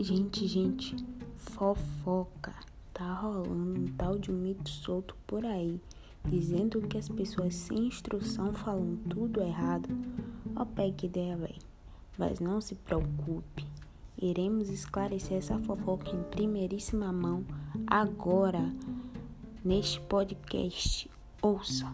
Gente, gente, fofoca. Tá rolando um tal de mito solto por aí, dizendo que as pessoas sem instrução falam tudo errado. Ó, pé que ideia, véi. Mas não se preocupe. Iremos esclarecer essa fofoca em primeiríssima mão agora neste podcast. Ouça!